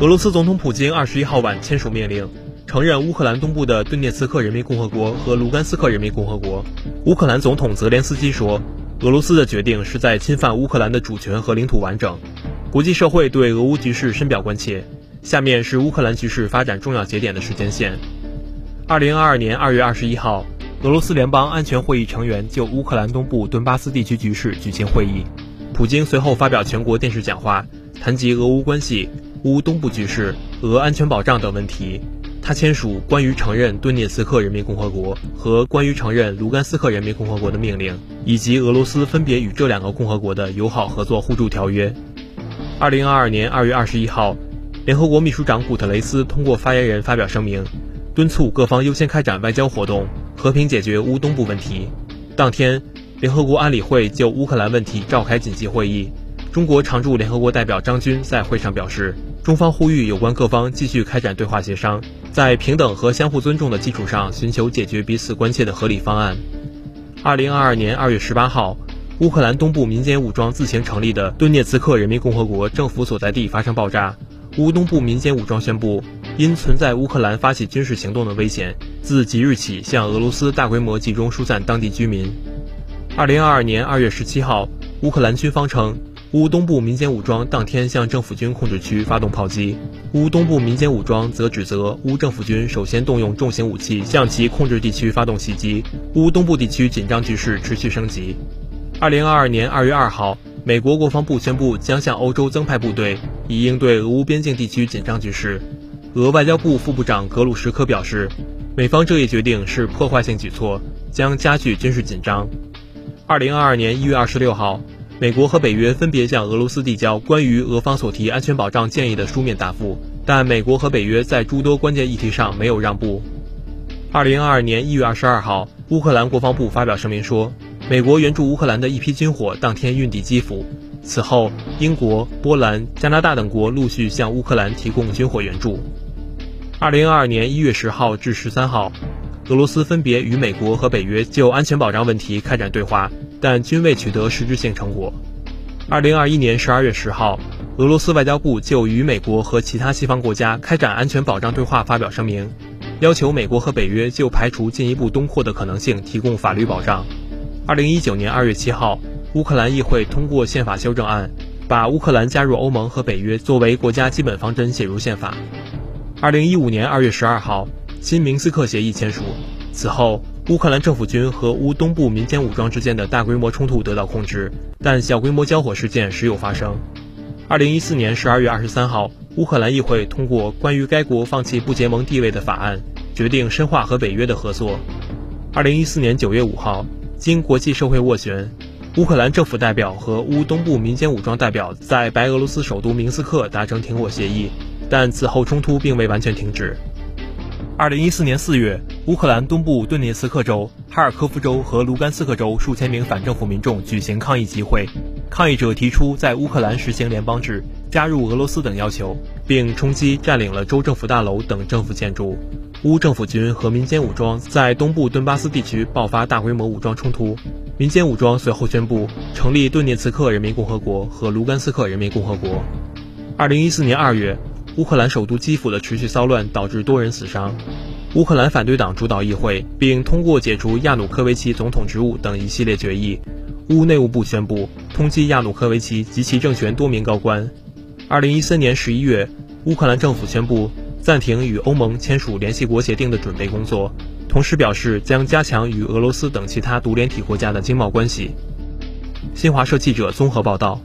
俄罗斯总统普京二十一号晚签署命令，承认乌克兰东部的顿涅茨克人民共和国和卢甘斯克人民共和国。乌克兰总统泽连斯基说，俄罗斯的决定是在侵犯乌克兰的主权和领土完整。国际社会对俄乌局势深表关切。下面是乌克兰局势发展重要节点的时间线：二零二二年二月二十一号，俄罗斯联邦安全会议成员就乌克兰东部顿巴斯地区局势举行会议。普京随后发表全国电视讲话，谈及俄乌关系。乌东部局势、俄安全保障等问题，他签署关于承认顿涅茨克人民共和国和关于承认卢甘斯克人民共和国的命令，以及俄罗斯分别与这两个共和国的友好合作互助条约。二零二二年二月二十一号，联合国秘书长古特雷斯通过发言人发表声明，敦促各方优先开展外交活动，和平解决乌东部问题。当天，联合国安理会就乌克兰问题召开紧急会议。中国常驻联合国代表张军在会上表示，中方呼吁有关各方继续开展对话协商，在平等和相互尊重的基础上，寻求解决彼此关切的合理方案。二零二二年二月十八号，乌克兰东部民间武装自行成立的顿涅茨克人民共和国政府所在地发生爆炸。乌东部民间武装宣布，因存在乌克兰发起军事行动的危险，自即日起向俄罗斯大规模集中疏散当地居民。二零二二年二月十七号，乌克兰军方称。乌东部民间武装当天向政府军控制区发动炮击，乌东部民间武装则指责乌政府军首先动用重型武器向其控制地区发动袭击。乌东部地区紧张局势持续升级。二零二二年二月二号，美国国防部宣布将向欧洲增派部队，以应对俄乌边境地区紧张局势。俄外交部副部长格鲁什科表示，美方这一决定是破坏性举措，将加剧军事紧张。二零二二年一月二十六号。美国和北约分别向俄罗斯递交关于俄方所提安全保障建议的书面答复，但美国和北约在诸多关键议题上没有让步。二零二二年一月二十二号，乌克兰国防部发表声明说，美国援助乌克兰的一批军火当天运抵基辅。此后，英国、波兰、加拿大等国陆续向乌克兰提供军火援助。二零二二年一月十号至十三号，俄罗斯分别与美国和北约就安全保障问题开展对话。但均未取得实质性成果。二零二一年十二月十号，俄罗斯外交部就与美国和其他西方国家开展安全保障对话发表声明，要求美国和北约就排除进一步东扩的可能性提供法律保障。二零一九年二月七号，乌克兰议会通过宪法修正案，把乌克兰加入欧盟和北约作为国家基本方针写入宪法。二零一五年二月十二号，新明斯克协议签署。此后。乌克兰政府军和乌东部民间武装之间的大规模冲突得到控制，但小规模交火事件时有发生。二零一四年十二月二十三号，乌克兰议会通过关于该国放弃不结盟地位的法案，决定深化和北约的合作。二零一四年九月五号，经国际社会斡旋，乌克兰政府代表和乌东部民间武装代表在白俄罗斯首都明斯克达成停火协议，但此后冲突并未完全停止。二零一四年四月，乌克兰东部顿涅茨克州、哈尔科夫州和卢甘斯克州数千名反政府民众举行抗议集会，抗议者提出在乌克兰实行联邦制、加入俄罗斯等要求，并冲击占领了州政府大楼等政府建筑。乌政府军和民间武装在东部顿巴斯地区爆发大规模武装冲突，民间武装随后宣布成立顿涅茨克人民共和国和卢甘斯克人民共和国。二零一四年二月。乌克兰首都基辅的持续骚乱导致多人死伤。乌克兰反对党主导议会，并通过解除亚努科维奇总统职务等一系列决议。乌内务部宣布通缉亚努科维奇及其政权多名高官。二零一三年十一月，乌克兰政府宣布暂停与欧盟签署联系国协定的准备工作，同时表示将加强与俄罗斯等其他独联体国家的经贸关系。新华社记者综合报道。